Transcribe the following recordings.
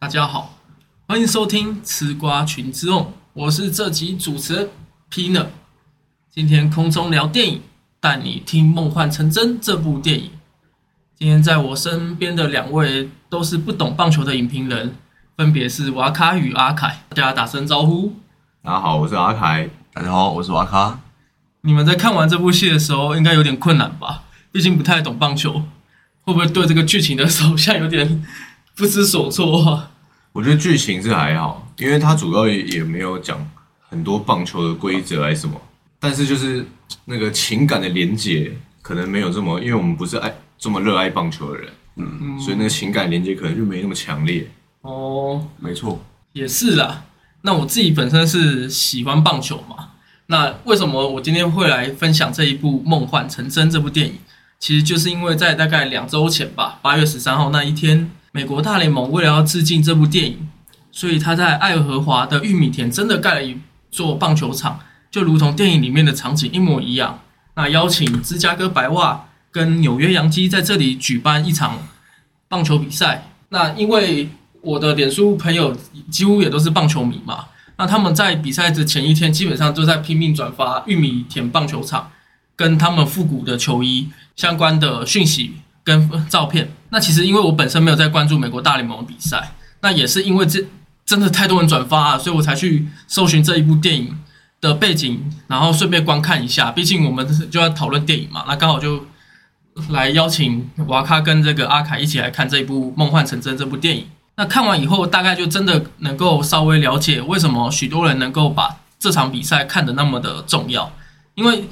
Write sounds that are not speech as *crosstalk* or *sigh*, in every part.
大家好，欢迎收听《吃瓜群之梦》，我是这集主持人 Pina。今天空中聊电影，带你听《梦幻成真》这部电影。今天在我身边的两位都是不懂棒球的影评人，分别是瓦卡与阿凯。大家打声招呼。大家好，我是阿凯。大家好，我是瓦卡。你们在看完这部戏的时候，应该有点困难吧？毕竟不太懂棒球，会不会对这个剧情的走向有点不知所措啊？我觉得剧情是还好，因为它主要也没有讲很多棒球的规则还是什么，但是就是那个情感的连接可能没有这么，因为我们不是爱这么热爱棒球的人，嗯，所以那个情感连接可能就没那么强烈。哦，没错，也是啦。那我自己本身是喜欢棒球嘛，那为什么我今天会来分享这一部《梦幻成真》这部电影？其实就是因为在大概两周前吧，八月十三号那一天。美国大联盟为了要致敬这部电影，所以他在爱荷华的玉米田真的盖了一座棒球场，就如同电影里面的场景一模一样。那邀请芝加哥白袜跟纽约洋基在这里举办一场棒球比赛。那因为我的脸书朋友几乎也都是棒球迷嘛，那他们在比赛的前一天基本上都在拼命转发玉米田棒球场跟他们复古的球衣相关的讯息。跟照片，那其实因为我本身没有在关注美国大联盟比赛，那也是因为这真的太多人转发啊，所以我才去搜寻这一部电影的背景，然后顺便观看一下。毕竟我们就要讨论电影嘛，那刚好就来邀请瓦卡跟这个阿凯一起来看这一部《梦幻成真》这部电影。那看完以后，大概就真的能够稍微了解为什么许多人能够把这场比赛看得那么的重要，因为。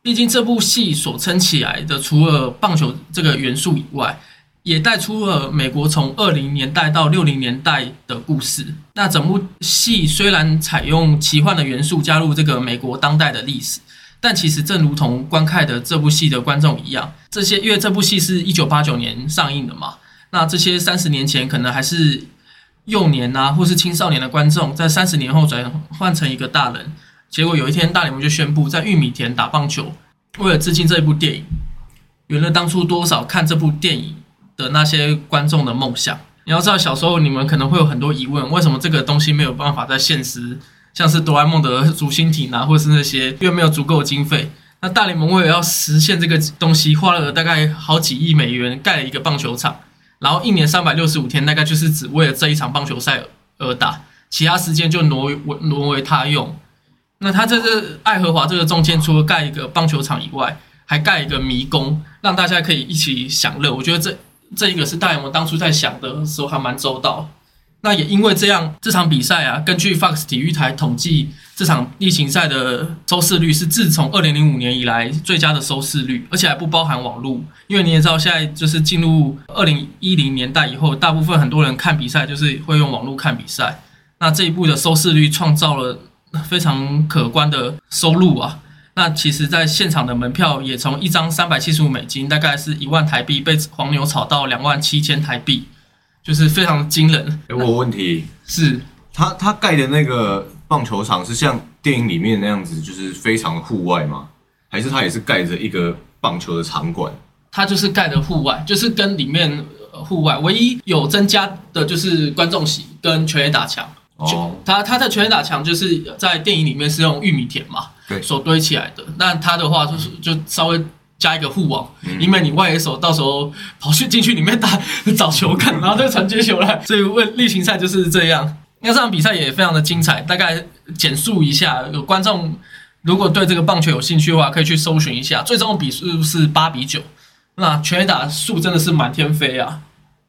毕竟这部戏所撑起来的，除了棒球这个元素以外，也带出了美国从二零年代到六零年代的故事。那整部戏虽然采用奇幻的元素加入这个美国当代的历史，但其实正如同观看的这部戏的观众一样，这些因为这部戏是一九八九年上映的嘛，那这些三十年前可能还是幼年啊，或是青少年的观众，在三十年后转换成一个大人。结果有一天，大联盟就宣布在玉米田打棒球，为了致敬这部电影，圆了当初多少看这部电影的那些观众的梦想。你要知道，小时候你们可能会有很多疑问：为什么这个东西没有办法在现实，像是哆啦 A 梦的竹蜻蜓啊，或是那些，因为没有足够经费。那大联盟为了要实现这个东西，花了大概好几亿美元盖了一个棒球场，然后一年三百六十五天，大概就是只为了这一场棒球赛而打，其他时间就挪为挪为他用。那他在这爱荷华这个中间，除了盖一个棒球场以外，还盖一个迷宫，让大家可以一起享乐。我觉得这这一个是大联盟当初在想的时候还蛮周到。那也因为这样，这场比赛啊，根据 Fox 体育台统计，这场例行赛的收视率是自从二零零五年以来最佳的收视率，而且还不包含网络。因为你也知道，现在就是进入二零一零年代以后，大部分很多人看比赛就是会用网络看比赛。那这一部的收视率创造了。非常可观的收入啊！那其实，在现场的门票也从一张三百七十五美金，大概是一万台币，被黄牛炒到两万七千台币，就是非常惊人。有我问题是，他他盖的那个棒球场是像电影里面那样子，就是非常户外吗？还是他也是盖着一个棒球的场馆？他就是盖的户外，就是跟里面户外唯一有增加的就是观众席跟全垒打墙。哦，他他的全垒打墙就是在电影里面是用玉米田嘛，对，所堆起来的。那他的话就是就稍微加一个护网，因为你外野手到时候跑去进去里面打找球看，然后再传接球来。*laughs* 所以问例行赛就是这样。那这场比赛也非常的精彩。大概简述一下，有观众如果对这个棒球有兴趣的话，可以去搜寻一下。最终的比数是八比九，那全垒打数真的是满天飞啊。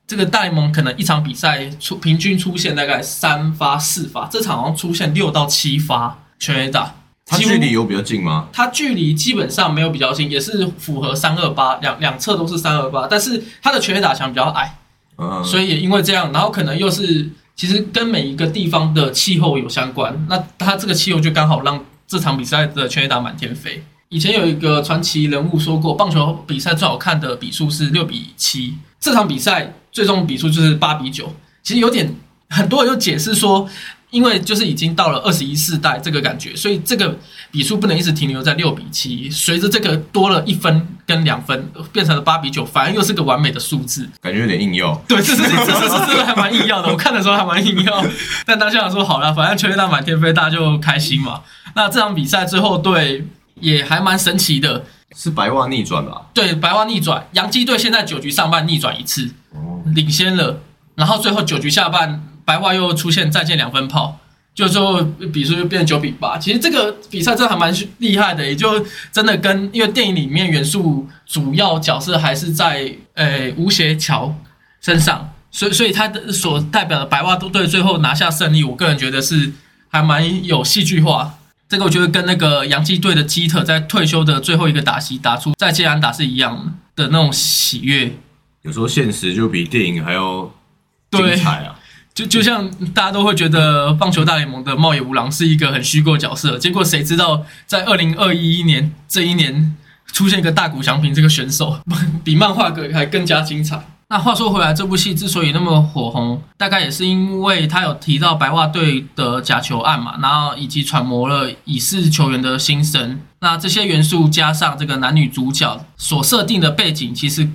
这个大联盟可能一场比赛出平均出现大概三发四发，这场好像出现六到七发全垒打。它距离有比较近吗？它距离基本上没有比较近，也是符合三二八，两两侧都是三二八，但是它的全垒打墙比较矮，嗯所以也因为这样，然后可能又是其实跟每一个地方的气候有相关，那它这个气候就刚好让这场比赛的全垒打满天飞。以前有一个传奇人物说过，棒球比赛最好看的比数是六比七，这场比赛。最终比数就是八比九，其实有点很多人就解释说，因为就是已经到了二十一世代这个感觉，所以这个比数不能一直停留在六比七。随着这个多了一分跟两分，变成了八比九，反而又是个完美的数字。感觉有点硬要。对，这是这是这是还蛮硬要的。我看的时候还蛮硬要，*laughs* 但当下说好了，反正全垒打满天飞，大家就开心嘛。那这场比赛最后对也还蛮神奇的，是白袜逆转吧？对，白袜逆转，洋基队现在九局上半逆转一次，哦，领先了，然后最后九局下半。白袜又出现再见两分炮，就说比数就变成九比八。其实这个比赛真的还蛮厉害的，也就真的跟因为电影里面元素主要角色还是在呃吴邪桥身上，所以所以他的所代表的白袜队最后拿下胜利，我个人觉得是还蛮有戏剧化。这个我觉得跟那个洋基队的基特在退休的最后一个打席打出再接安打是一样的那种喜悦。有时候现实就比电影还要精彩啊。就就像大家都会觉得棒球大联盟的茂野无郎是一个很虚构角色，结果谁知道在二零二一年这一年出现一个大谷翔平这个选手，*laughs* 比漫画格还更加精彩。那话说回来，这部戏之所以那么火红，大概也是因为他有提到白袜队的假球案嘛，然后以及揣摩了已逝球员的心声。那这些元素加上这个男女主角所设定的背景，其实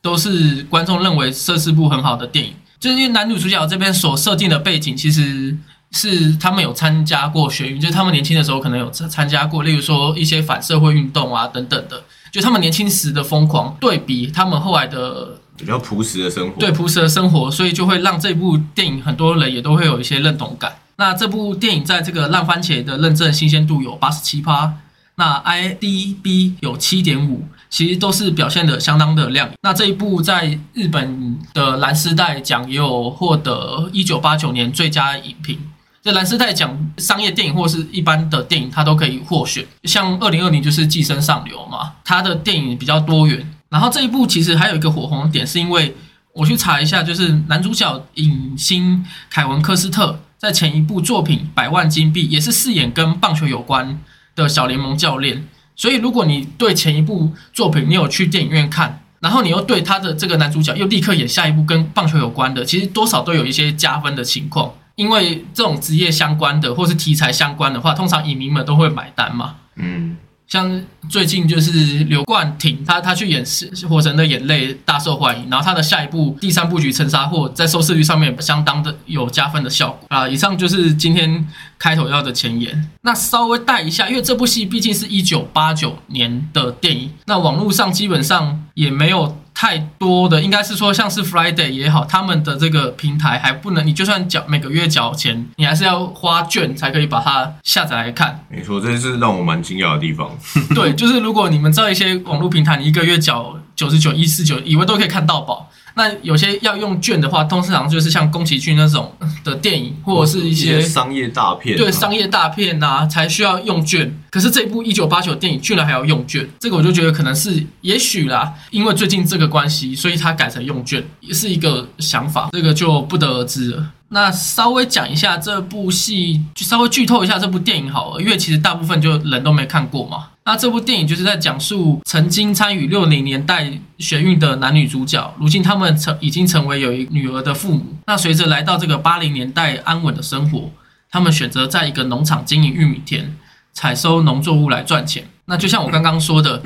都是观众认为这是部很好的电影。就是因为男女主角这边所设定的背景，其实是他们有参加过学运，就是他们年轻的时候可能有参参加过，例如说一些反社会运动啊等等的，就他们年轻时的疯狂对比他们后来的比较朴实的生活，对朴实的生活，所以就会让这部电影很多人也都会有一些认同感。那这部电影在这个烂番茄的认证新鲜度有八十七趴。那 IDB 有七点五，其实都是表现的相当的亮眼。那这一部在日本的蓝丝带奖也有获得一九八九年最佳影评。这蓝丝带奖商业电影或是一般的电影，它都可以获选。像二零二零就是《寄生上流》嘛，它的电影比较多元。然后这一部其实还有一个火红点，是因为我去查一下，就是男主角影星凯文科斯特在前一部作品《百万金币》也是饰演跟棒球有关。的小联盟教练，所以如果你对前一部作品你有去电影院看，然后你又对他的这个男主角又立刻演下一部跟棒球有关的，其实多少都有一些加分的情况，因为这种职业相关的或是题材相关的话，通常影迷们都会买单嘛。嗯。像最近就是刘冠廷，他他去演《火神的眼泪》大受欢迎，然后他的下一部第三部曲《沉沙或》在收视率上面相当的有加分的效果啊。以上就是今天开头要的前言。那稍微带一下，因为这部戏毕竟是一九八九年的电影，那网络上基本上也没有。太多的应该是说，像是 Friday 也好，他们的这个平台还不能，你就算缴每个月缴钱，你还是要花券才可以把它下载来看。没错，这是让我蛮惊讶的地方。对，就是如果你们在一些网络平台，你一个月缴九十九、一四九，以为都可以看到宝。那有些要用券的话，通常就是像宫崎骏那种 *laughs* 的电影，或者是一些商业大片，对商业大片呐，才需要用券。可是这部一九八九电影居然还要用券，这个我就觉得可能是也许啦，因为最近这个关系，所以他改成用券，也是一个想法，这个就不得而知了。那稍微讲一下这部戏，就稍微剧透一下这部电影好了，因为其实大部分就人都没看过嘛。那这部电影就是在讲述曾经参与六零年代学运的男女主角，如今他们成已经成为有一女儿的父母。那随着来到这个八零年代安稳的生活，他们选择在一个农场经营玉米田，采收农作物来赚钱。那就像我刚刚说的，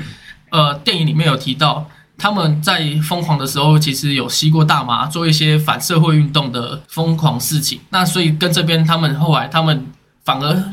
呃，电影里面有提到。他们在疯狂的时候，其实有吸过大麻，做一些反社会运动的疯狂事情。那所以跟这边他们后来，他们反而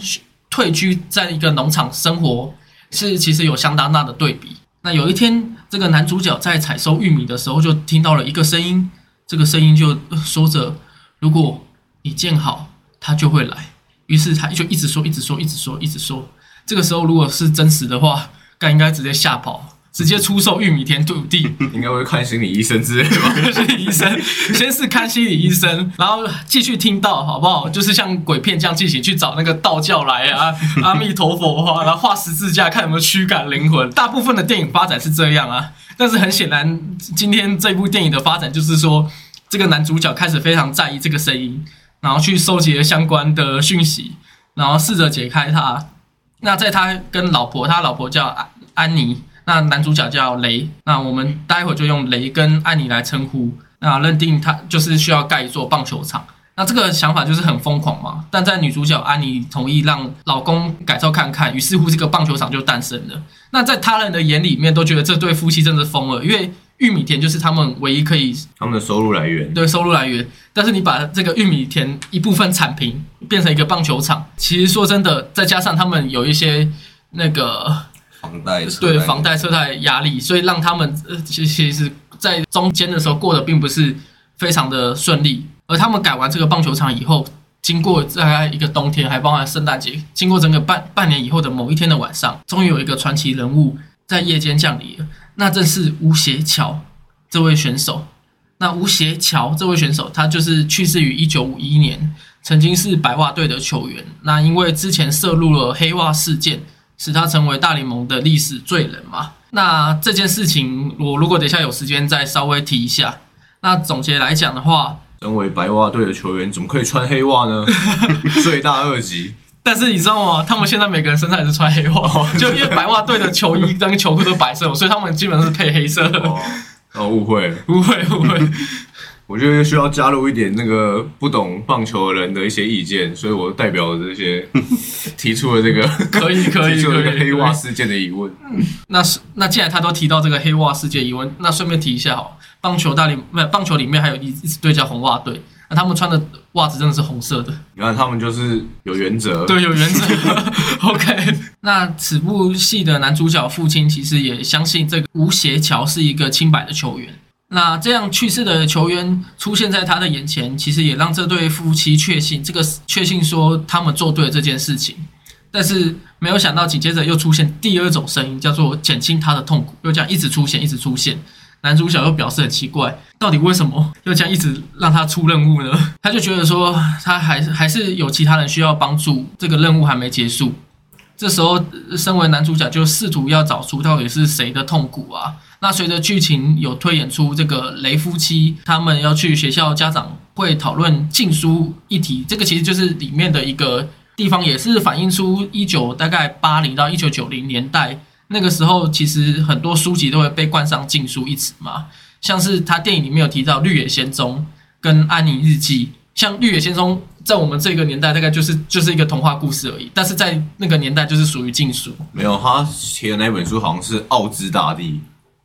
退居在一个农场生活，是其实有相当大的对比。那有一天，这个男主角在采收玉米的时候，就听到了一个声音，这个声音就说着：“如果你建好，他就会来。”于是他就一直说，一直说，一直说，一直说。这个时候，如果是真实的话，该应该直接吓跑。直接出售玉米田土地，应该会看心理医生之类的吧？心理医生，先是看心理医生，然后继续听到，好不好？就是像鬼片这样进行，去找那个道教来啊，*laughs* 阿弥陀佛啊，然后画十字架，看有没有驱赶灵魂。大部分的电影发展是这样啊，但是很显然，今天这部电影的发展就是说，这个男主角开始非常在意这个声音，然后去收集了相关的讯息，然后试着解开它。那在他跟老婆，他老婆叫安安妮。那男主角叫雷，那我们待会就用雷跟安妮来称呼。那认定他就是需要盖一座棒球场，那这个想法就是很疯狂嘛。但在女主角安妮同意让老公改造看看，于是乎这个棒球场就诞生了。那在他人的眼里面都觉得这对夫妻真的疯了，因为玉米田就是他们唯一可以他们的收入来源。对收入来源。但是你把这个玉米田一部分铲平，变成一个棒球场，其实说真的，再加上他们有一些那个房贷车对房贷车贷压力，所以让他们呃其其实，在中间的时候过得并不是非常的顺利。而他们改完这个棒球场以后，经过大概一个冬天，还包含圣诞节，经过整个半半年以后的某一天的晚上，终于有一个传奇人物在夜间降临了，那正是吴邪桥这位选手。那吴邪桥这位选手，他就是去世于一九五一年，曾经是白袜队的球员。那因为之前涉入了黑袜事件，使他成为大联盟的历史罪人嘛。那这件事情，我如果等一下有时间再稍微提一下。那总结来讲的话，身为白袜队的球员，怎么可以穿黑袜呢？*laughs* 罪大恶极。但是你知道吗？他们现在每个人身上也是穿黑袜，就因为白袜队的球衣跟球裤都白色，所以他们基本上是配黑色的。哦，哦，误会了。不 *laughs* 会误会，我觉得需要加入一点那个不懂棒球的人的一些意见，所以我代表这些 *laughs* *laughs* *laughs* 提出了这个可以可以提出了这个可以黑袜事件的疑问。那是那既然他都提到这个黑袜事件疑问，那顺便提一下好，棒球大联不棒球里面还有一一支队叫红袜队，那他们穿的袜子真的是红色的，你看他们就是有原则，对，有原则。OK，那此部戏的男主角父亲其实也相信这个吴邪桥是一个清白的球员。那这样去世的球员出现在他的眼前，其实也让这对夫妻确信这个确信说他们做对了这件事情。但是没有想到，紧接着又出现第二种声音，叫做减轻他的痛苦，又这样一直出现，一直出现。男主角又表示很奇怪，到底为什么又这样一直让他出任务呢？他就觉得说，他还还是有其他人需要帮助，这个任务还没结束。这时候，身为男主角就试图要找出到底是谁的痛苦啊。那随着剧情有推演出这个雷夫妻他们要去学校家长会讨论禁书议题，这个其实就是里面的一个地方，也是反映出一九大概八零到一九九零年代那个时候，其实很多书籍都会被冠上禁书一词嘛。像是他电影里面有提到《绿野仙踪》跟《安妮日记》，像《绿野仙踪》在我们这个年代大概就是就是一个童话故事而已，但是在那个年代就是属于禁书。没有他提的那本书好像是《奥兹大帝》，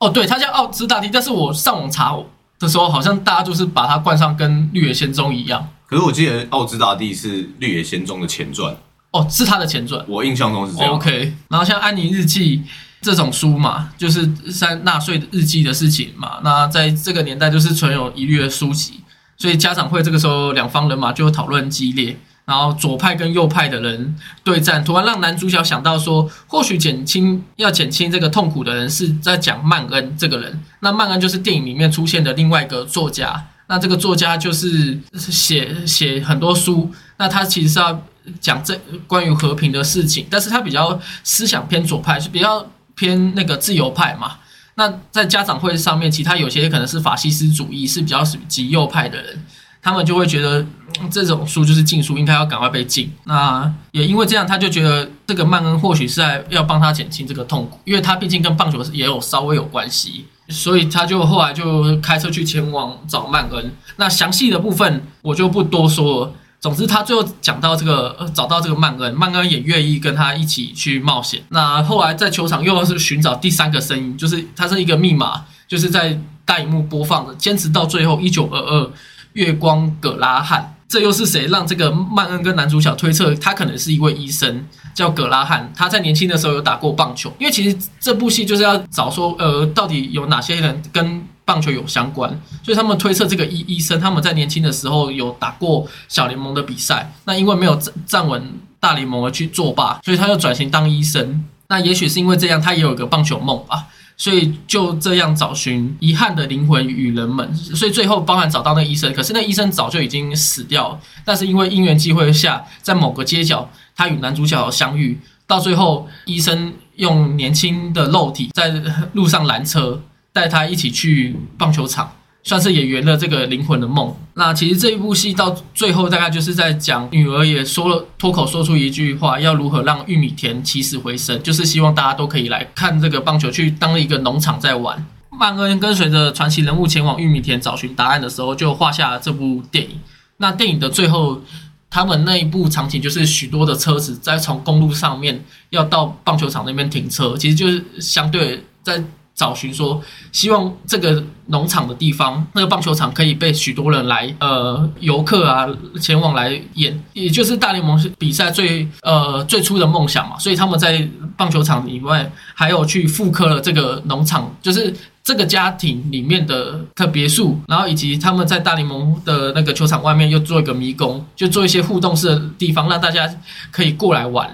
哦，对，它叫奥兹大帝，但是我上网查的时候，好像大家就是把它冠上跟《绿野仙踪》一样。可是我记得《奥兹大帝》是《绿野仙踪》的前传，哦，是它的前传。我印象中是这样。OK，然后像安妮日记这种书嘛，就是三纳税的日记的事情嘛，那在这个年代就是存有疑虑的书籍，所以家长会这个时候两方人马就讨论激烈，然后左派跟右派的人对战，突然让男主角想到说，或许减轻要减轻这个痛苦的人是在讲曼恩这个人，那曼恩就是电影里面出现的另外一个作家。那这个作家就是写写很多书，那他其实是要讲这关于和平的事情，但是他比较思想偏左派，是比较偏那个自由派嘛。那在家长会上面，其他有些可能是法西斯主义，是比较属于极右派的人，他们就会觉得、这种书就是禁书，应该要赶快被禁。那也因为这样，他就觉得这个曼恩或许是在要帮他减轻这个痛苦，因为他毕竟跟棒球也有稍微有关系，所以他就后来就开车去前往找曼恩。那详细的部分我就不多说了。总之，他最后讲到这个，找到这个曼恩，曼恩也愿意跟他一起去冒险。那后来在球场又是寻找第三个声音，就是它是一个密码，就是在大荧幕播放的，坚持到最后，一九二二月光葛拉汉，这又是谁让这个曼恩跟男主角推测他可能是一位医生，叫葛拉汉，他在年轻的时候有打过棒球，因为其实这部戏就是要找说，呃，到底有哪些人跟棒球有相关，所以他们推测这个医医生他们在年轻的时候有打过小联盟的比赛，那因为没有站站稳大联盟而去作罢，所以他就转型当医生。那也许是因为这样，他也有个棒球梦吧。所以就这样找寻遗憾的灵魂与人们，所以最后包含找到那个医生，可是那医生早就已经死掉了。但是因为因缘机会下，在某个街角，他与男主角相遇，到最后医生用年轻的肉体在路上拦车，带他一起去棒球场。算是也圆了这个灵魂的梦。那其实这一部戏到最后大概就是在讲女儿也说了脱口说出一句话，要如何让玉米田起死回生，就是希望大家都可以来看这个棒球，去当一个农场在玩。曼恩跟随着传奇人物前往玉米田找寻答案的时候，就画下了这部电影。那电影的最后，他们那一部场景就是许多的车子在从公路上面要到棒球场那边停车，其实就是相对在找寻说，希望这个农场的地方，那个棒球场可以被许多人来呃游客啊前往来演，也就是大联盟比赛最呃最初的梦想嘛。所以他们在棒球场以外，还有去复刻了这个农场，就是。这个家庭里面的特别墅，然后以及他们在大联盟的那个球场外面又做一个迷宫，就做一些互动式的地方，让大家可以过来玩，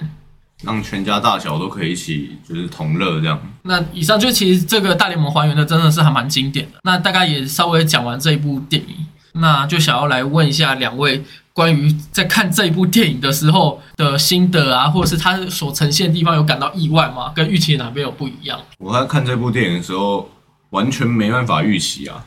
让全家大小都可以一起就是同乐这样。那以上就其实这个大联盟还原的真的是还蛮经典的。那大概也稍微讲完这一部电影，那就想要来问一下两位关于在看这一部电影的时候的心得啊，或者是它所呈现的地方有感到意外吗？跟预期哪边有不一样？我在看这部电影的时候。完全没办法预期啊，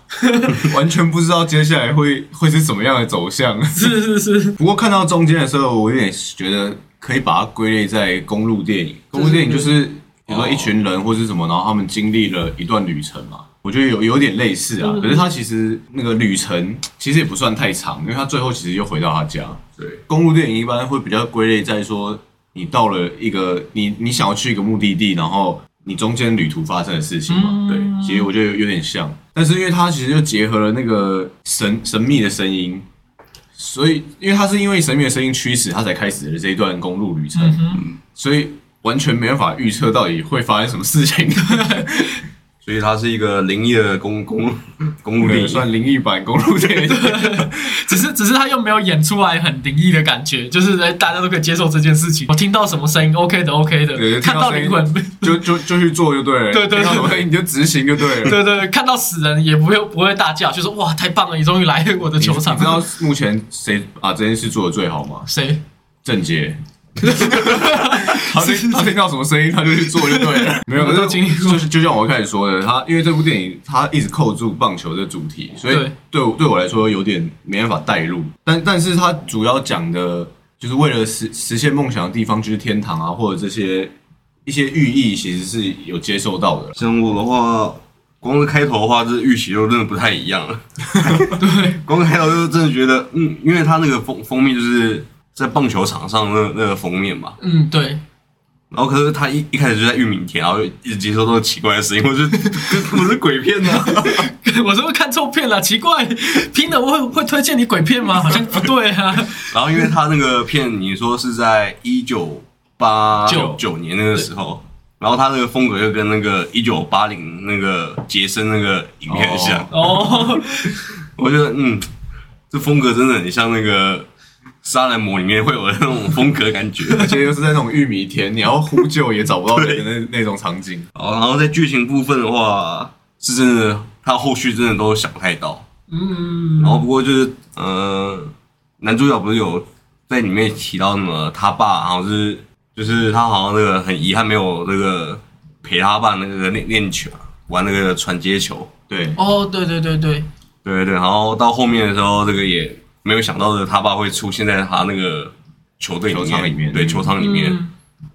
完全不知道接下来会会是怎么样的走向。*laughs* *laughs* 是是是。不过看到中间的时候，我有点觉得可以把它归类在公路电影。公路电影就是比如说一群人或是什么，然后他们经历了一段旅程嘛。我觉得有有点类似啊。可是他其实那个旅程其实也不算太长，因为他最后其实又回到他家。对，公路电影一般会比较归类在说，你到了一个你你想要去一个目的地，然后。你中间旅途发生的事情嘛，对，其实我觉得有点像，但是因为它其实就结合了那个神神秘的声音，所以因为他是因为神秘的声音驱使他才开始了这一段公路旅程，所以完全没办法预测到底会发生什么事情。所以它是一个灵异的公公公路电影，算灵异版公路电影，*laughs* 只是只是他又没有演出来很灵异的感觉，就是大家都可以接受这件事情。我听到什么声音，OK 的，OK 的，看到灵魂 *laughs* 就就就去做就对了，对对对，你就执行就对了，对对，看到死人也不会不会大叫，就说哇太棒了，你终于来我的球场。你知道目前谁把这件事做的最好吗？谁？郑杰。*laughs* 他听 *laughs* 他听到什么声音，他就去做就对了。没有，*laughs* 可是就是就像我开始说的，他因为这部电影他一直扣住棒球的主题，所以对对我来说有点没办法带入。但但是他主要讲的就是为了实实现梦想的地方就是天堂啊，或者这些一些寓意，其实是有接受到的。像我的话，光是开头的话，这预期就真的不太一样了。对，光是开头就真的觉得，嗯，因为他那个封封面就是。在棒球场上那那个封面嘛，嗯对，然后可是他一一开始就在玉米田，然后一直接收到奇怪的声音，我就 *laughs* 我是鬼片呢，*laughs* 我是不是看错片了？奇怪，拼的会会推荐你鬼片吗？好像不对啊。*laughs* 然后因为他那个片，你说是在一九八九年那个时候，然后他那个风格又跟那个一九八零那个杰森那个影片很像哦，我觉得嗯，这风格真的很像那个。杀人魔里面会有的那种风格感觉，*laughs* 而且又是在那种玉米田，你要呼救也找不到的那那种场景。*laughs* 哦，然后在剧情部分的话，是真的，他后续真的都想不太到。嗯，然后不过就是，呃，男主角不是有在里面提到什么他爸，好像是就是他好像那个很遗憾没有那个陪他爸那个练练球，玩那个传接球。对，哦，对对对对，对对，然后到后面的时候，这个也。没有想到的，他爸会出现在他那个球队球场里面，对球场里面。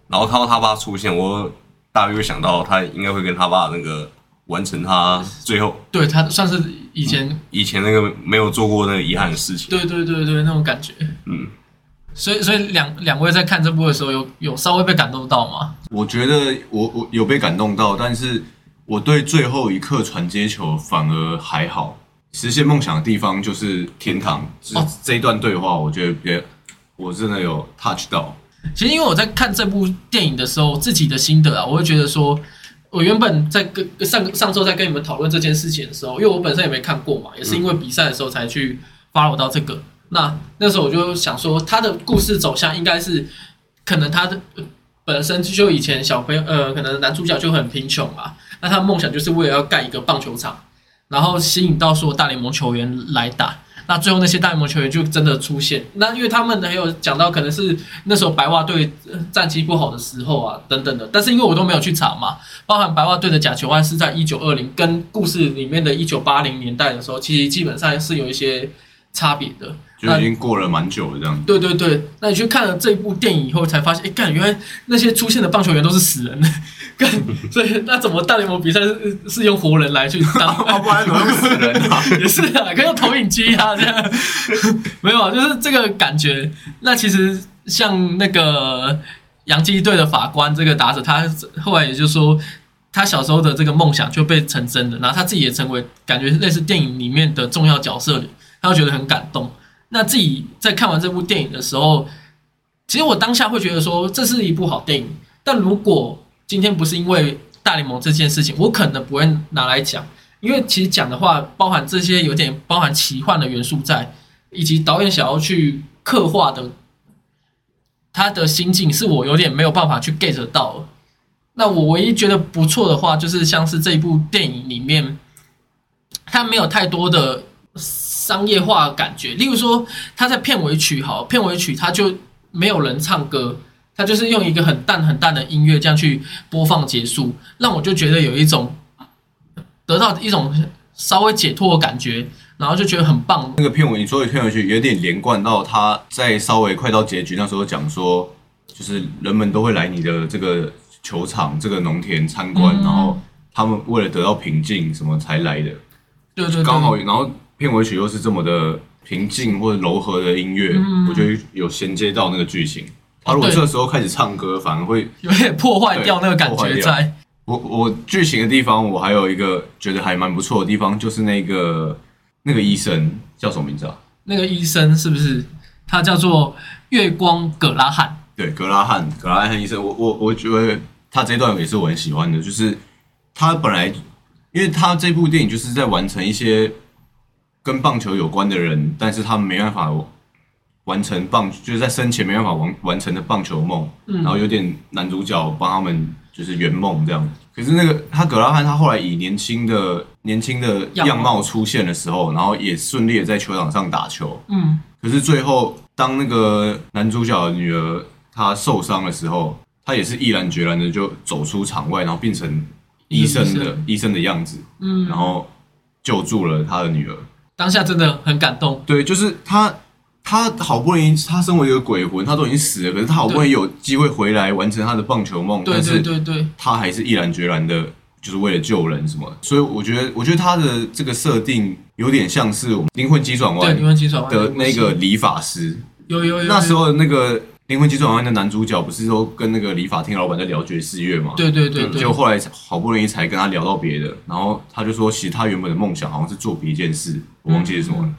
然后看到他爸出现，我大约想到他应该会跟他爸那个完成他最后，对他算是以前以前那个没有做过那个遗憾的事情。对对对对，那种感觉。嗯，所以所以两两位在看这部的时候，有有稍微被感动到吗？我觉得我我有被感动到，但是我对最后一刻传接球反而还好。实现梦想的地方就是天堂。哦，这一段对话，我觉得别我真的有 touch 到。其实，因为我在看这部电影的时候，自己的心得啊，我会觉得说，我原本在跟上上周在跟你们讨论这件事情的时候，因为我本身也没看过嘛，也是因为比赛的时候才去 follow 到这个。那那时候我就想说，他的故事走向应该是，可能他的本身就以前小朋友，呃，可能男主角就很贫穷嘛，那他的梦想就是为了要盖一个棒球场。然后吸引到所有大联盟球员来打，那最后那些大联盟球员就真的出现。那因为他们还有讲到，可能是那时候白袜队战绩不好的时候啊，等等的。但是因为我都没有去查嘛，包含白袜队的假球案是在一九二零，跟故事里面的一九八零年代的时候，其实基本上是有一些差别的。就已经过了蛮久了，这样。对对对，那你去看了这部电影以后，才发现，哎，干，原来那些出现的棒球员都是死人。*laughs* 所以那怎么大联盟比赛是是用活人来去当？*laughs* 不然怎么用死人啊？*laughs* 也是啊，可以用投影机啊，这样没有啊，就是这个感觉。那其实像那个洋基队的法官这个打者，他后来也就说，他小时候的这个梦想就被成真的，然后他自己也成为感觉类似电影里面的重要角色里，他会觉得很感动。那自己在看完这部电影的时候，其实我当下会觉得说，这是一部好电影。但如果今天不是因为大联盟这件事情，我可能不会拿来讲，因为其实讲的话，包含这些有点包含奇幻的元素在，以及导演想要去刻画的他的心境，是我有点没有办法去 get 到。那我唯一觉得不错的话，就是像是这一部电影里面，它没有太多的商业化感觉，例如说他在片尾曲，好，片尾曲他就没有人唱歌。他就是用一个很淡很淡的音乐这样去播放结束，让我就觉得有一种得到一种稍微解脱的感觉，然后就觉得很棒。那个片尾你说的片尾曲有点连贯到他在稍微快到结局那时候讲说，就是人们都会来你的这个球场、这个农田参观，然后他们为了得到平静什么才来的。对对，刚好，然后片尾曲又是这么的平静或者柔和的音乐，我觉得有衔接到那个剧情。他如果这个时候开始唱歌，反而会有点破坏掉那个感觉。在我我剧情的地方，我还有一个觉得还蛮不错的地方，就是那个那个医生叫什么名字啊？那个医生是不是他叫做月光格拉汉？对，格拉汉，格拉汉医生。我我我觉得他这段也是我很喜欢的，就是他本来因为他这部电影就是在完成一些跟棒球有关的人，但是他没办法。完成棒就是在生前没办法完完成的棒球梦，然后有点男主角帮他们就是圆梦这样。可是那个他格拉汉他后来以年轻的年轻的样貌出现的时候，然后也顺利的在球场上打球。嗯。可是最后当那个男主角的女儿她受伤的时候，他也是毅然决然的就走出场外，然后变成医生的医生的样子。嗯。然后救助了他的女儿。当下真的很感动。对，就是他。他好不容易，他身为一个鬼魂，他都已经死了，可是他好不容易有机会回来完成他的棒球梦，但是他还是毅然决然的，就是为了救人什么。所以我觉得，我觉得他的这个设定有点像是我们《灵魂急转弯》灵魂急转弯的那个理发师。有有有。那时候那个《灵魂急转弯》的男主角不是说跟那个理发厅老板在聊爵士乐嘛？对对对。就后来好不容易才跟他聊到别的，然后他就说，其实他原本的梦想好像是做别一件事，我忘记是什么。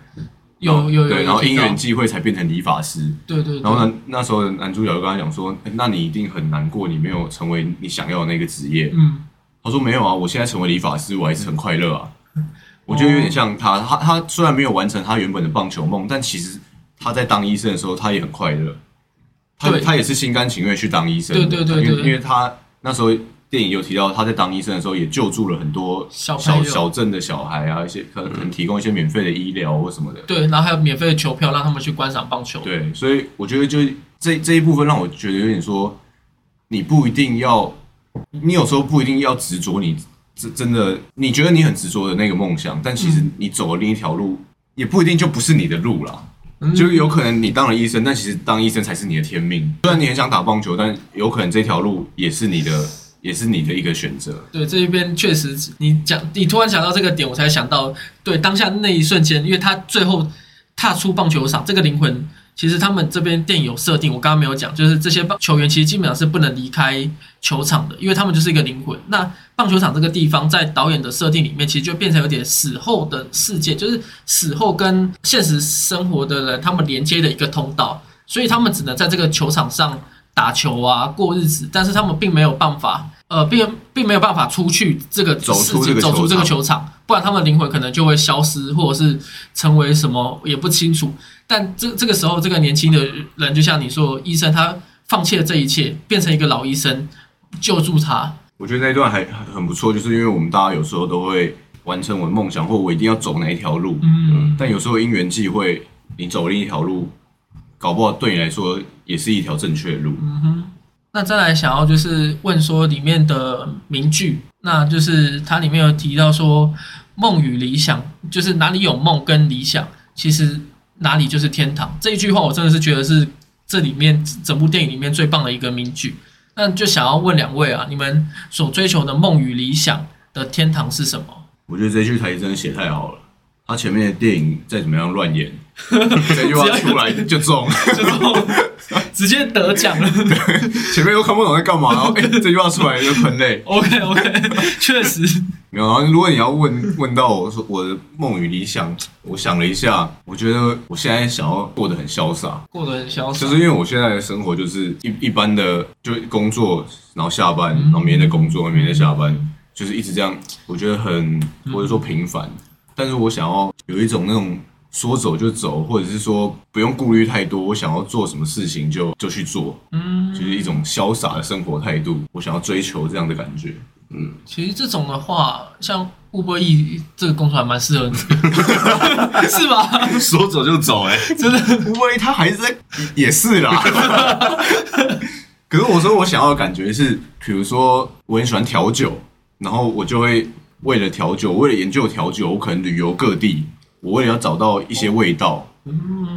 有有对，然后因缘际会才变成理发师。对对。然后呢，那时候男主角就跟他讲说：“那你一定很难过，你没有成为你想要的那个职业。”嗯。他说：“没有啊，我现在成为理发师，我还是很快乐啊。”我觉得有点像他，他他虽然没有完成他原本的棒球梦，但其实他在当医生的时候，他也很快乐。他他也是心甘情愿去当医生。对对对。因为因为他那时候。电影有提到他在当医生的时候也救助了很多小小镇的小孩啊，一些可能提供一些免费的医疗或什么的。对，然后还有免费的球票让他们去观赏棒球。对，所以我觉得就这这一部分让我觉得有点说，你不一定要，你有时候不一定要执着你真真的你觉得你很执着的那个梦想，但其实你走了另一条路，也不一定就不是你的路了。就有可能你当了医生，但其实当医生才是你的天命。虽然你很想打棒球，但有可能这条路也是你的。也是你的一个选择。对这一边确实，你讲你突然想到这个点，我才想到，对当下那一瞬间，因为他最后踏出棒球场，这个灵魂，其实他们这边电影有设定，我刚刚没有讲，就是这些棒球员其实基本上是不能离开球场的，因为他们就是一个灵魂。那棒球场这个地方，在导演的设定里面，其实就变成有点死后的世界，就是死后跟现实生活的人他们连接的一个通道，所以他们只能在这个球场上打球啊，过日子，但是他们并没有办法。呃，并并没有办法出去这个走出这个走出这个球场，不然他们灵魂可能就会消失，或者是成为什么也不清楚。但这这个时候，这个年轻的人就像你说，医生他放弃了这一切，变成一个老医生救助他。我觉得那一段还很不错，就是因为我们大家有时候都会完成我的梦想，或我一定要走哪一条路。嗯，但有时候因缘际会，你走另一条路，搞不好对你来说也是一条正确的路。嗯哼。那再来想要就是问说里面的名句，那就是它里面有提到说梦与理想，就是哪里有梦跟理想，其实哪里就是天堂。这一句话我真的是觉得是这里面整部电影里面最棒的一个名句。那就想要问两位啊，你们所追求的梦与理想的天堂是什么？我觉得这句台词真的写太好了。他前面的电影再怎么样乱演，这句话出来 *laughs* 就中，就中，直接得奖了。前面都看不懂在干嘛，然后哎，这句话出来就喷泪。OK OK，*laughs* 确实没有。然后如果你要问问到我说我的梦与理想，我想了一下，我觉得我现在想要过得很潇洒，过得很潇洒，就是因为我现在的生活就是一一般的，就工作，然后下班，然后明天再工作，明天再下班，就是一直这样，我觉得很或者说平凡。但是我想要有一种那种说走就走，或者是说不用顾虑太多，我想要做什么事情就就去做，嗯，就是一种潇洒的生活态度。我想要追求这样的感觉，嗯，其实这种的话，像乌波义这个工作还蛮适合你，*laughs* 是吧？说走就走，哎，真的，乌波义他还是在也是啦。可是我说我想要的感觉是，比如说我很喜欢调酒，然后我就会。为了调酒，为了研究调酒，我可能旅游各地。我为了要找到一些味道，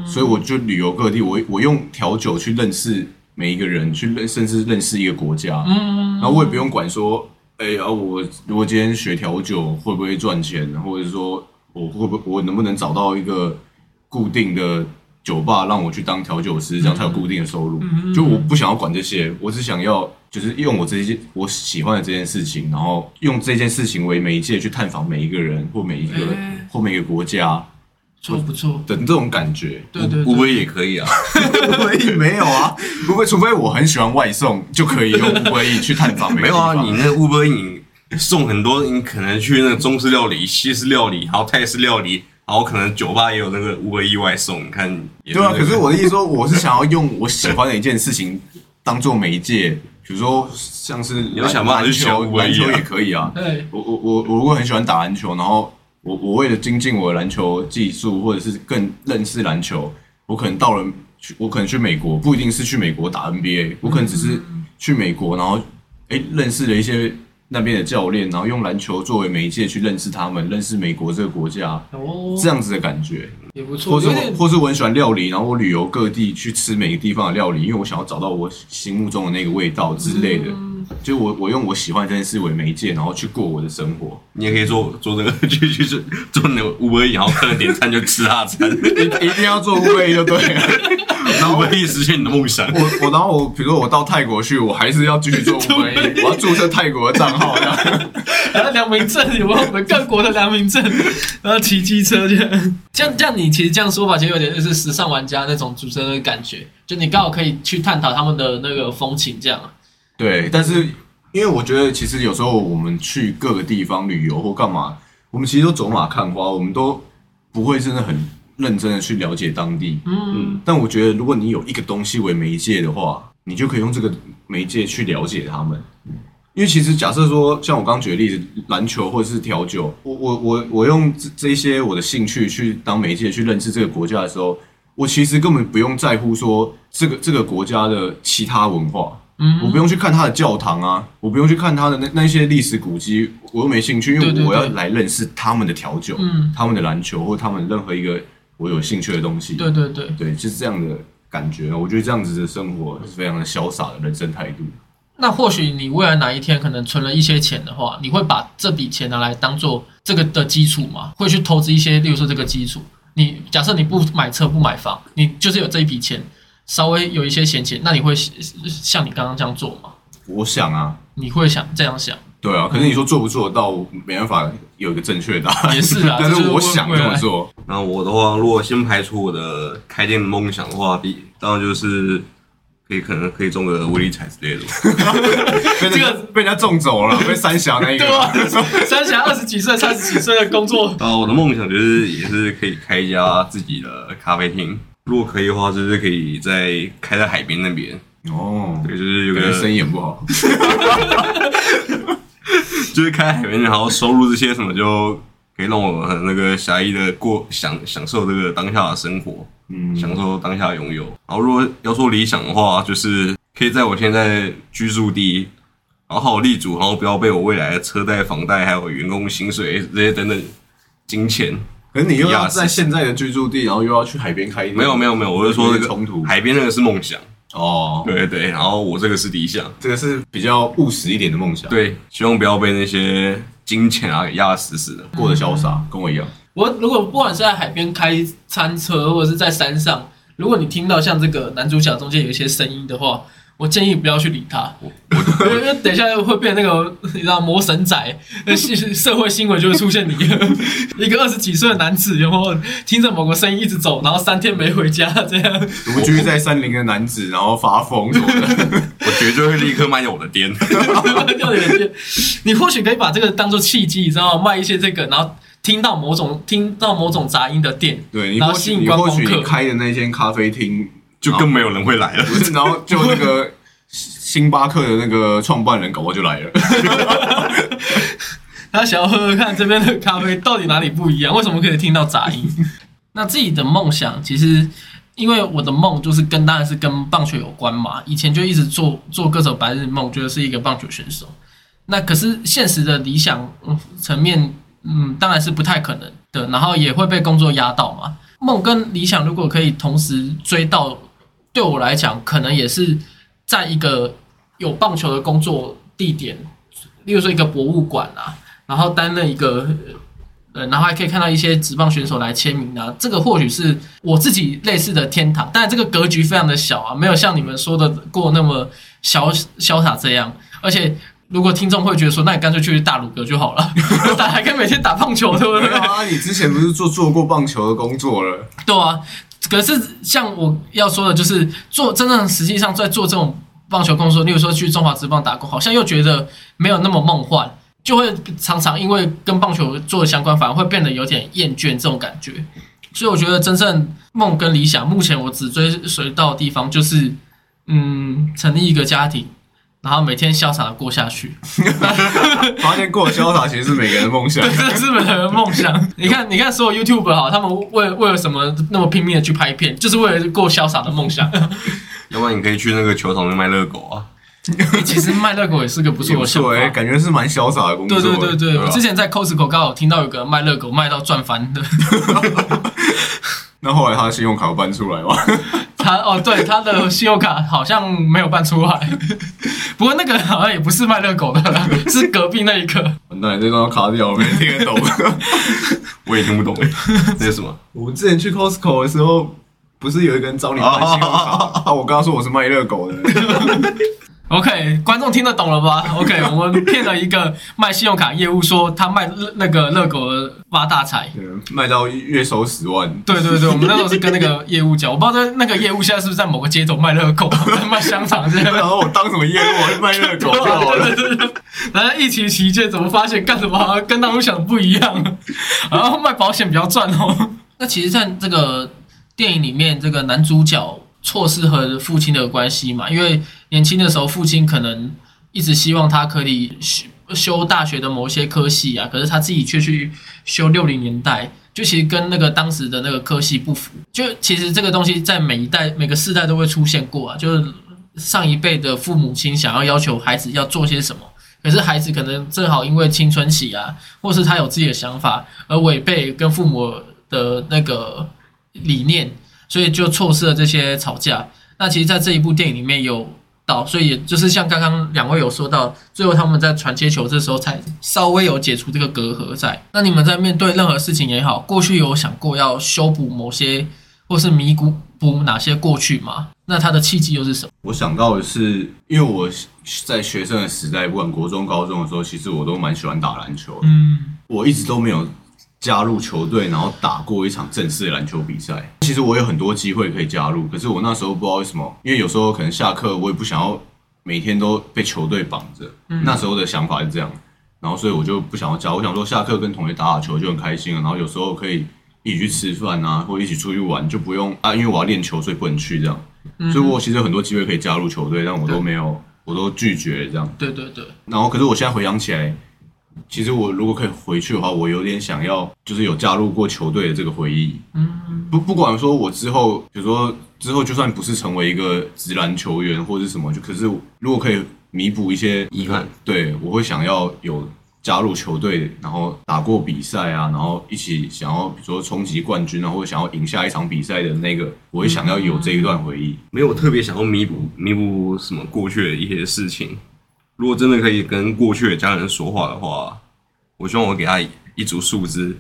所以我就旅游各地。我我用调酒去认识每一个人，去认甚至认识一个国家。嗯，然后我也不用管说，哎啊，我如果今天学调酒会不会赚钱，或者说我会不会我能不能找到一个固定的酒吧让我去当调酒师，这样才有固定的收入。就我不想要管这些，我只想要。就是用我这些我喜欢的这件事情，然后用这件事情为媒介去探访每一个人或每一个或每个国家，错不错？等这种感觉，对对，乌龟也可以啊，*laughs* 乌龟没有啊，不会，除非我很喜欢外送，就可以用 *laughs* 乌龟去探访。没有啊，你那乌龟你送很多，你可能去那个中式料理、西式料理，然后泰式料理，然后可能酒吧也有那个乌龟意外送。你看，对啊。可是我的意思说，我是想要用我喜欢的一件事情当做媒介。比如说，像是 *laughs* 有想办法球，篮球也可以啊。对，我我我我如果很喜欢打篮球，然后我我为了精进我的篮球技术，或者是更认识篮球，我可能到了去，我可能去美国，不一定是去美国打 NBA，我可能只是去美国，然后哎认识了一些。那边的教练，然后用篮球作为媒介去认识他们，认识美国这个国家，这样子的感觉也不错。或是或是我很喜欢料理，然后我旅游各地去吃每个地方的料理，因为我想要找到我心目中的那个味道之类的。就我我用我喜欢这件事为媒介，然后去过我的生活。你也可以做做这个，*laughs* 去去做做那个乌龟，然后客人点餐就吃他餐，一一定要做乌龟就对了。*laughs* 然后我可以实现你的梦想。我我然后我比如说我到泰国去，我还是要继续做乌龟，我要注册泰国的账号，*laughs* 然后良民证有没有我们各国的良民证？然后骑机车这样，这样这样你其实这样说法，其实有点就是时尚玩家那种主持人的感觉，就你刚好可以去探讨他们的那个风情这样。对，但是因为我觉得，其实有时候我们去各个地方旅游或干嘛，我们其实都走马看花，我们都不会真的很认真的去了解当地。嗯，但我觉得，如果你有一个东西为媒介的话，你就可以用这个媒介去了解他们。因为其实假设说，像我刚刚举的例子，篮球或者是调酒，我我我我用这这些我的兴趣去当媒介去认识这个国家的时候，我其实根本不用在乎说这个这个国家的其他文化。嗯，我不用去看他的教堂啊，我不用去看他的那那些历史古迹，我又没兴趣，因为我要来认识他们的调酒，嗯，他们的篮球或他们任何一个我有兴趣的东西。对对对，对，就是这样的感觉。我觉得这样子的生活是非常的潇洒的人生态度。那或许你未来哪一天可能存了一些钱的话，你会把这笔钱拿来当做这个的基础吗？会去投资一些，例如说这个基础。你假设你不买车不买房，你就是有这一笔钱。稍微有一些闲钱，那你会像你刚刚这样做吗？我想啊，你会想这样想？对啊，可是你说做不做得到，没办法有一个正确答案。也是啊，*laughs* 但是我想这么做。那我的话，如果先排除我的开店梦想的话，第当然就是可以可能可以中个威力彩之类的。*laughs* 这个被人家中走了，被三峡那一个。对啊，三峡二十几岁、三十几岁的工作。*laughs* 啊，我的梦想就是也是可以开一家自己的咖啡厅。如果可以的话，就是可以在开在海边那边哦。对，就是有个生意也不好，*laughs* 就是开海边，然后收入这些什么，就可以让我很那个狭义的过享享受这个当下的生活，嗯，享受当下拥有。然后如果要说理想的话，就是可以在我现在居住地，然后好立足，然后不要被我未来的车贷、房贷还有员工薪水这些等等金钱。可是你又要在现在的居住地，然后又要去海边开店？没有没有没有，我是说这个冲突。海边那个是梦想，哦，对对，然后我这个是理想，这个是比较务实一点的梦想，对，希望不要被那些金钱啊给压得死死的。过得潇洒，跟我一样。我如果不管是在海边开餐车，或者是在山上，如果你听到像这个男主角中间有一些声音的话，我建议不要去理他，因为等一下会变那个你知道魔神仔，那社社会新闻就会出现你。一个二十几岁的男子，然后听着某个声音一直走，然后三天没回家，这样。独居在山林的男子，然后发疯什么的，*laughs* 我绝对会立刻卖掉我的店。掉你的店，你或许可以把这个当做契机，你知道吗？卖一些这个，然后听到某种听到某种杂音的店，对你或许你或许你开的那间咖啡厅，就更没有人会来了。不是，然后就那个星巴克的那个创办人搞不好就来了。*laughs* 他想要喝喝看这边的咖啡到底哪里不一样，为什么可以听到杂音？*laughs* 那自己的梦想其实，因为我的梦就是跟当然是跟棒球有关嘛，以前就一直做做各种白日梦，觉得是一个棒球选手。那可是现实的理想嗯层面，嗯，当然是不太可能的，然后也会被工作压到嘛。梦跟理想如果可以同时追到，对我来讲，可能也是在一个有棒球的工作地点，例如说一个博物馆啊，然后担任一个呃，然后还可以看到一些职棒选手来签名啊，这个或许是我自己类似的天堂，但这个格局非常的小啊，没有像你们说的过那么潇潇洒这样，而且。如果听众会觉得说，那你干脆去大鲁阁就好了，打 *laughs* 还可以每天打棒球，对不对？啊，你之前不是做做过棒球的工作了？对啊，可是像我要说的，就是做真正实际上在做这种棒球工作，例如说去中华职棒打工，好像又觉得没有那么梦幻，就会常常因为跟棒球做相关，反而会变得有点厌倦这种感觉。所以我觉得真正梦跟理想，目前我只追随到的地方就是，嗯，成立一个家庭，然后每天潇洒的过下去。*laughs* 发现过得潇洒其实是每个人的梦想。这是每个人的梦想。你看，你看，所有 YouTube 好，他们为为了什么那么拼命的去拍片，就是为了过潇洒的梦想。*laughs* 要不然你可以去那个球场里卖热狗啊。其实卖热狗也是个不错的想错哎，法。感觉是蛮潇洒的工作。对对对对，吧我之前在 Costco 刚好听到有个卖热狗卖到赚翻的，*laughs* 那后来他的信用卡有搬出来吗？他哦对，他的信用卡好像没有办出来，不过那个好像也不是卖热狗的啦，是隔壁那一个。那你，这张卡掉，我没人听得懂。我也听不懂哎，这是什么？*laughs* 我之前去 Costco 的时候，不是有一个人找你办信用卡？啊 *laughs* 我刚刚说我是卖热狗的。OK，观众听得懂了吧？OK，*laughs* 我们骗了一个卖信用卡业务，说他卖热那个乐狗的发大财。对卖到月收十万，对对对，我们那时候是跟那个业务讲，我不知道那个业务现在是不是在某个街头卖热狗、*laughs* 卖香肠这样。然后我当什么业务？卖热狗就好了。*laughs* 然后疫情期间怎么发现干什么好像跟当初想的不一样？然后卖保险比较赚哦。那其实，在这个电影里面，这个男主角错失和父亲的关系嘛，因为年轻的时候父亲可能一直希望他可以修修大学的某些科系啊，可是他自己却去修六零年代。就其实跟那个当时的那个科系不符，就其实这个东西在每一代每个世代都会出现过啊，就是上一辈的父母亲想要要求孩子要做些什么，可是孩子可能正好因为青春期啊，或是他有自己的想法，而违背跟父母的那个理念，所以就错失了这些吵架。那其实，在这一部电影里面有到，所以也就是像刚刚两位有说到，最后他们在传接球这时候才稍微有解除这个隔阂在。那你们在面对任何事情也好，过去有想过要修补某些，或是弥补补哪些过去吗？那他的契机又是什么？我想到的是，因为我在学生的时代，不管国中、高中的时候，其实我都蛮喜欢打篮球的。嗯我一直都没有加入球队，然后打过一场正式的篮球比赛。其实我有很多机会可以加入，可是我那时候不知道为什么，因为有时候可能下课我也不想要每天都被球队绑着。那时候的想法是这样，然后所以我就不想要加。我想说下课跟同学打打球就很开心了，然后有时候可以一起去吃饭啊，或者一起出去玩，就不用啊，因为我要练球，所以不能去这样。所以我其实有很多机会可以加入球队，但我都没有，我都拒绝这样。对对对，然后，可是我现在回想起来，其实我如果可以回去的话，我有点想要，就是有加入过球队的这个回忆。嗯，不不管说我之后，比如说之后就算不是成为一个直篮球员或者是什么，就可是如果可以弥补一些遗憾，对我会想要有加入球队，然后打过比赛啊，然后一起想要比如说冲击冠军啊，或者想要赢下一场比赛的那个，我会想要有这一段回忆。没有特别想要弥补弥补什么过去的一些事情。如果真的可以跟过去的家人说话的话，我希望我给他一组数字，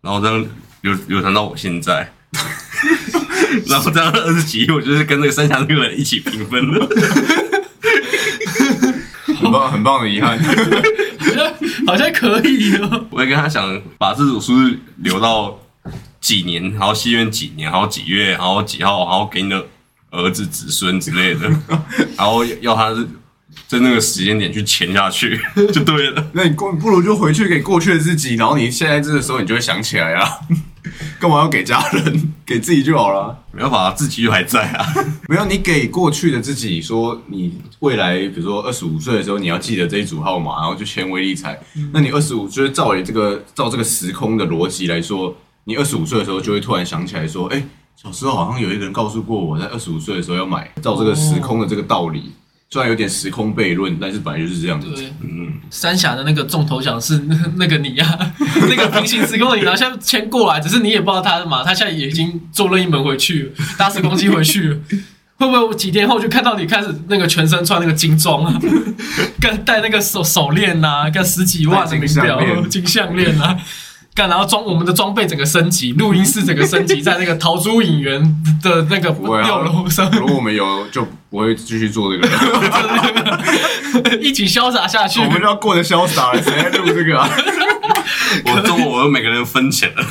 然后这样流流传到我现在。*laughs* 然后这样二十几亿，我就是跟那个三峡那个人一起平分了，*laughs* 很棒很棒的遗憾，好像好像可以哦。我会跟他想把这组书留到几年，然后戏院几年，然后几月，然后几号，然后给你的儿子子孙之类的，然后要他在那个时间点去潜下去 *laughs* 就对了。那你过不如就回去给过去的自己，然后你现在这个时候你就会想起来啊。*laughs* 干嘛要给家人？给自己就好了。没办法，自己就还在啊。*laughs* 没有，你给过去的自己说，你未来比如说二十五岁的时候，你要记得这一组号码，然后就签威力彩。那你二十五，就是照你这个照这个时空的逻辑来说，你二十五岁的时候就会突然想起来说，哎，小时候好像有一个人告诉过我在二十五岁的时候要买。照这个时空的这个道理。虽然有点时空悖论，但是本来就是这样子。嗯，三峡的那个重头奖是那个你呀，*laughs* 那个平行时空的你，然后现在迁过来，只是你也不知道他嘛，他现在已经坐了一门回去，搭时空机回去，会不会几天后就看到你开始那个全身穿那个金装啊，*laughs* 跟戴那个手手链呐，跟十几万的名表、金项链啊？干，然后装我们的装备整个升级，录音室整个升级，在那个逃珠影园的那个六楼上。如果我们有，就不会继续做这个，*laughs* 一起潇洒下去。我们要过得潇洒了，谁在录这个啊？*laughs* 我中午我们每个人分钱了，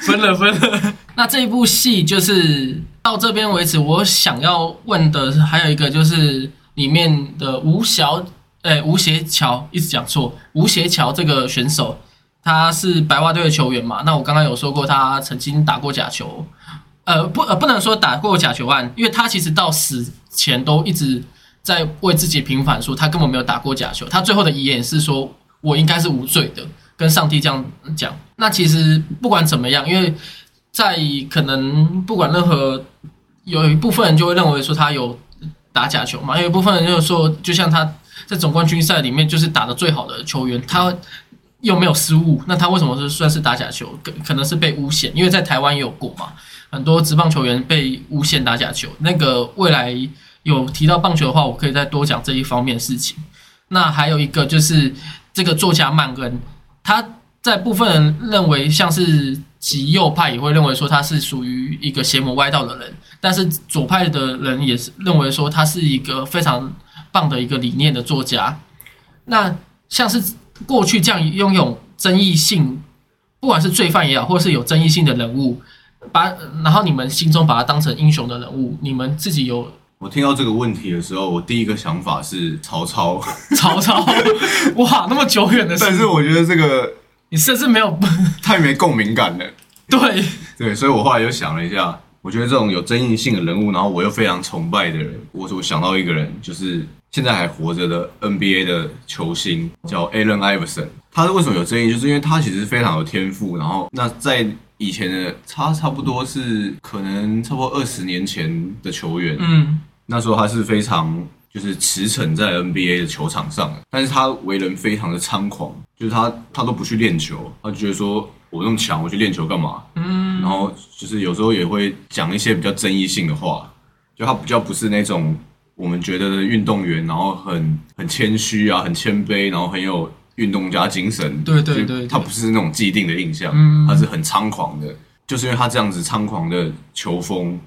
分了分了。那这一部戏就是到这边为止，我想要问的还有一个就是里面的吴小，诶，吴邪桥一直讲错，吴邪桥这个选手。他是白袜队的球员嘛？那我刚刚有说过，他曾经打过假球，呃，不，呃，不能说打过假球案，因为他其实到死前都一直在为自己平反，说他根本没有打过假球。他最后的遗言是说，我应该是无罪的，跟上帝这样讲。那其实不管怎么样，因为在可能不管任何，有一部分人就会认为说他有打假球嘛，有一部分人就是说，就像他在总冠军赛里面就是打的最好的球员，他。又没有失误，那他为什么是算是打假球？可可能是被诬陷，因为在台湾也有过嘛，很多职棒球员被诬陷打假球。那个未来有提到棒球的话，我可以再多讲这一方面事情。那还有一个就是这个作家曼恩，他在部分人认为像是极右派也会认为说他是属于一个邪魔歪道的人，但是左派的人也是认为说他是一个非常棒的一个理念的作家。那像是。过去这样拥有争议性，不管是罪犯也好，或是有争议性的人物，把然后你们心中把他当成英雄的人物，你们自己有？我听到这个问题的时候，我第一个想法是曹操。曹操，*laughs* 哇，那么久远的事。但是我觉得这个你甚至没有 *laughs* 太没共鸣感了。对对，所以我后来又想了一下，我觉得这种有争议性的人物，然后我又非常崇拜的人，我我想到一个人就是。现在还活着的 NBA 的球星叫 Allen Iverson，他为什么有争议？就是因为他其实非常有天赋。然后，那在以前的差差不多是可能差不多二十年前的球员，嗯，那时候他是非常就是驰骋在 NBA 的球场上的，但是他为人非常的猖狂，就是他他都不去练球，他觉得说我那么强，我去练球干嘛？嗯，然后就是有时候也会讲一些比较争议性的话，就他比较不是那种。我们觉得的运动员，然后很很谦虚啊，很谦卑，然后很有运动家精神。对对对，他不是那种既定的印象，他是很猖狂的。就是因为他这样子猖狂的球风，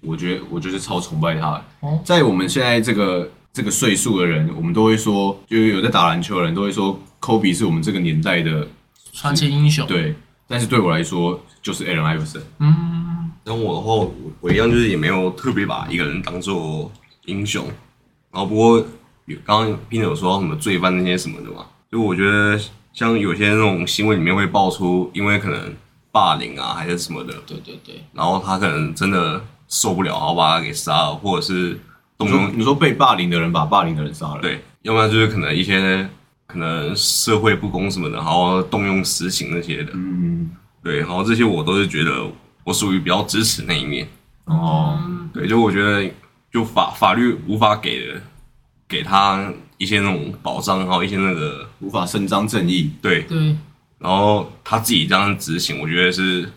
我觉得我就是超崇拜他。在我们现在这个这个岁数的人，我们都会说，就有在打篮球的人都会说，科比是我们这个年代的传奇英雄。对，但是对我来说，就是 Allen Iverson。嗯，那我的话，我我一样就是也没有特别把一个人当做。英雄，然后不过有刚刚听有说到什么罪犯那些什么的嘛，就我觉得像有些那种新闻里面会爆出，因为可能霸凌啊还是什么的，对对对，然后他可能真的受不了，然后把他给杀了，或者是动用你说被霸凌的人把霸凌的人杀了，对，要不然就是可能一些可能社会不公什么的，然后动用私刑那些的，嗯，对，然后这些我都是觉得我属于比较支持那一面，哦，对，就我觉得。就法法律无法给的给他一一些那种保障，然后一些那个无法伸张正义。对对，然后他自己这样执行，我觉得是，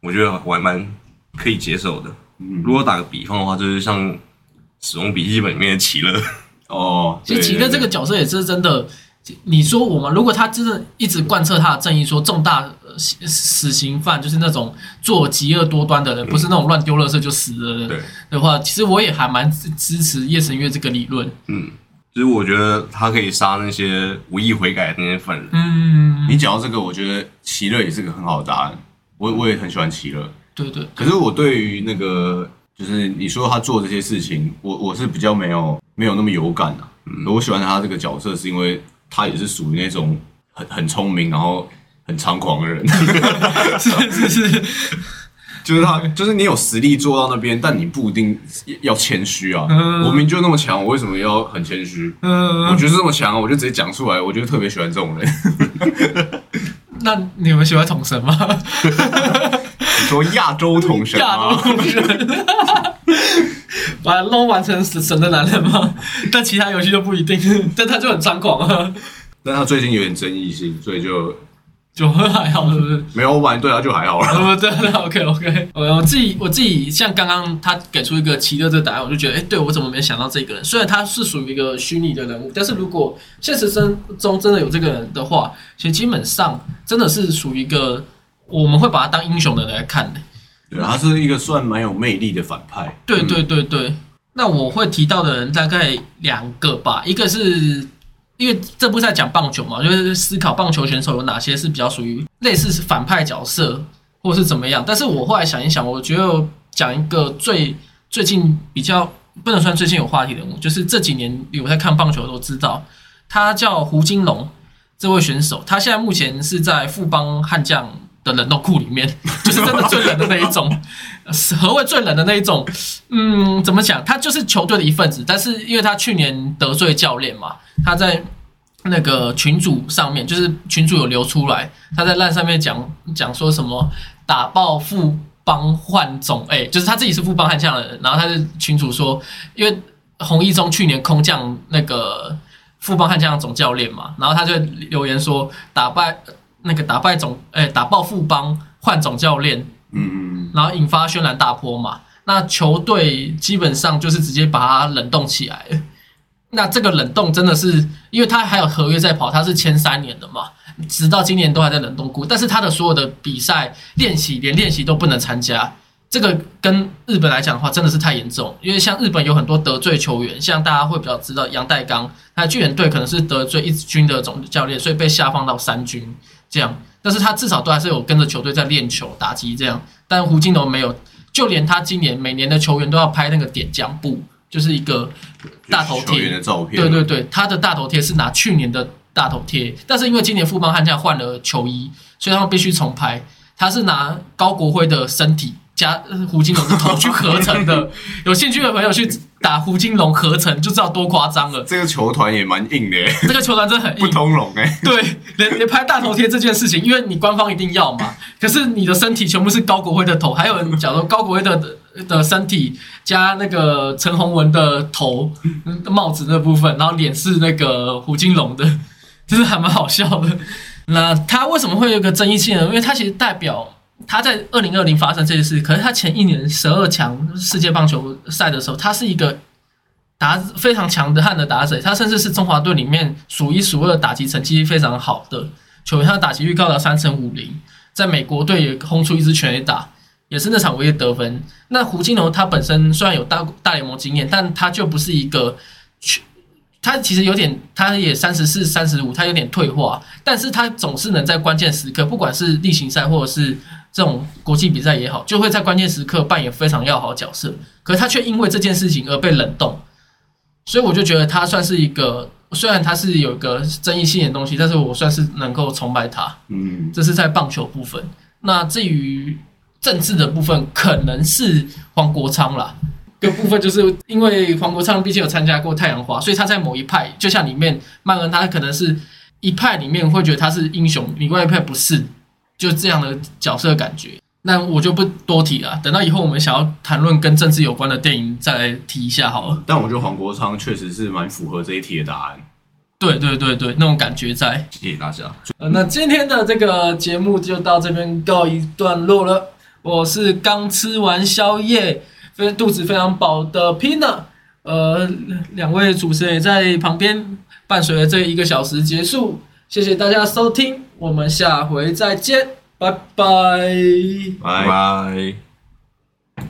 我觉得我还蛮可以接受的。如果打个比方的话，就是像《使用笔记本》里面的奇乐，哦，其实奇乐这个角色也是真的。你说我们如果他真的一直贯彻他的正义，说重大死死刑犯就是那种做极恶多端的人，不是那种乱丢垃圾就死的人的话，其实我也还蛮支持叶神月这个理论。嗯，其实我觉得他可以杀那些无意悔改的那些犯人。嗯，你讲到这个，我觉得奇乐也是个很好的答案。我我也很喜欢奇乐。对对。可是我对于那个就是你说他做这些事情，我我是比较没有没有那么有感的。嗯，我喜欢他这个角色是因为。他也是属于那种很很聪明，然后很猖狂的人，*laughs* 是是是，就是他，就是你有实力做到那边，但你不一定要谦虚啊。我明就那么强，我为什么要很谦虚？嗯，我觉得这么强，我就直接讲出来。我就特别喜欢这种人。*laughs* 那你们喜欢统神吗？*laughs* 你说亚洲统神吗？把 low 完成神的男人吗？*laughs* 但其他游戏就不一定，*laughs* 但他就很猖狂啊。但他最近有点争议性，所以就就还好，是不是？没有，我本来对他就还好了。对对，OK OK。我自己我自己像刚刚他给出一个奇特这个答案，我就觉得，哎，对我怎么没想到这个人？虽然他是属于一个虚拟的人物，但是如果现实生中真的有这个人的话，其实基本上真的是属于一个我们会把他当英雄的人来看的。对，他是一个算蛮有魅力的反派。对对对对，那我会提到的人大概两个吧，一个是因为这部在讲棒球嘛，就是思考棒球选手有哪些是比较属于类似是反派角色，或是怎么样。但是我后来想一想，我觉得讲一个最最近比较不能算最近有话题人物，就是这几年有在看棒球都知道，他叫胡金龙这位选手，他现在目前是在富邦悍将。冷冻库里面，*laughs* 就是真的最冷的那一种。何谓最冷的那一种？嗯，怎么讲？他就是球队的一份子，但是因为他去年得罪教练嘛，他在那个群组上面，就是群主有流出来，他在烂上面讲讲说什么打爆富邦换总，哎，就是他自己是富邦悍将的人，然后他是群主说，因为洪一中去年空降那个富邦悍将总教练嘛，然后他就留言说打败。那个打败总，哎，打爆富邦换总教练，嗯嗯，然后引发轩然大波嘛。那球队基本上就是直接把他冷冻起来。那这个冷冻真的是，因为他还有合约在跑，他是签三年的嘛，直到今年都还在冷冻库。但是他的所有的比赛练习，连练习都不能参加。这个跟日本来讲的话，真的是太严重。因为像日本有很多得罪球员，像大家会比较知道杨代刚，他巨人队可能是得罪一军的总教练，所以被下放到三军。这样，但是他至少都还是有跟着球队在练球、打击这样。但胡金龙没有，就连他今年每年的球员都要拍那个点将布，就是一个大头贴的照片。对对对，他的大头贴是拿去年的大头贴，但是因为今年富邦悍将换了球衣，所以他们必须重拍。他是拿高国辉的身体。加胡金龙的头去合成的，*laughs* 有兴趣的朋友去打胡金龙合成就知道多夸张了。这个球团也蛮硬的，这个球团真的很硬，不通融哎。对，连连拍大头贴这件事情，因为你官方一定要嘛，可是你的身体全部是高国辉的头，还有人讲说高国辉的的身体加那个陈宏文的头帽子那部分，然后脸是那个胡金龙的，就是还蛮好笑的。那他为什么会有个争议性呢？因为他其实代表。他在二零二零发生这件事，可是他前一年十二强世界棒球赛的时候，他是一个打非常强的悍的打者，他甚至是中华队里面数一数二打击成绩非常好的球员，他的打击率高达三成五零，在美国队也轰出一支全垒打，也是那场唯一得分。那胡金龙他本身虽然有大大联盟经验，但他就不是一个。他其实有点，他也三十四、三十五，他有点退化，但是他总是能在关键时刻，不管是例行赛或者是这种国际比赛也好，就会在关键时刻扮演非常要好角色。可是他却因为这件事情而被冷冻，所以我就觉得他算是一个，虽然他是有一个争议性的东西，但是我算是能够崇拜他。嗯，这是在棒球部分。那至于政治的部分，可能是黄国昌啦。个部分就是因为黄国昌毕竟有参加过太阳花，所以他在某一派，就像里面曼恩，他可能是一派里面会觉得他是英雄，另外一派不是，就这样的角色感觉。那我就不多提了，等到以后我们想要谈论跟政治有关的电影再来提一下好了。但我觉得黄国昌确实是蛮符合这一题的答案，对对对对，那种感觉在。谢谢大家。呃，那今天的这个节目就到这边告一段落了。我是刚吃完宵夜，非肚子非常饱的 Pina。呃，两位主持人也在旁边伴随着这一个小时结束。谢谢大家收听，我们下回再见，拜拜，拜拜。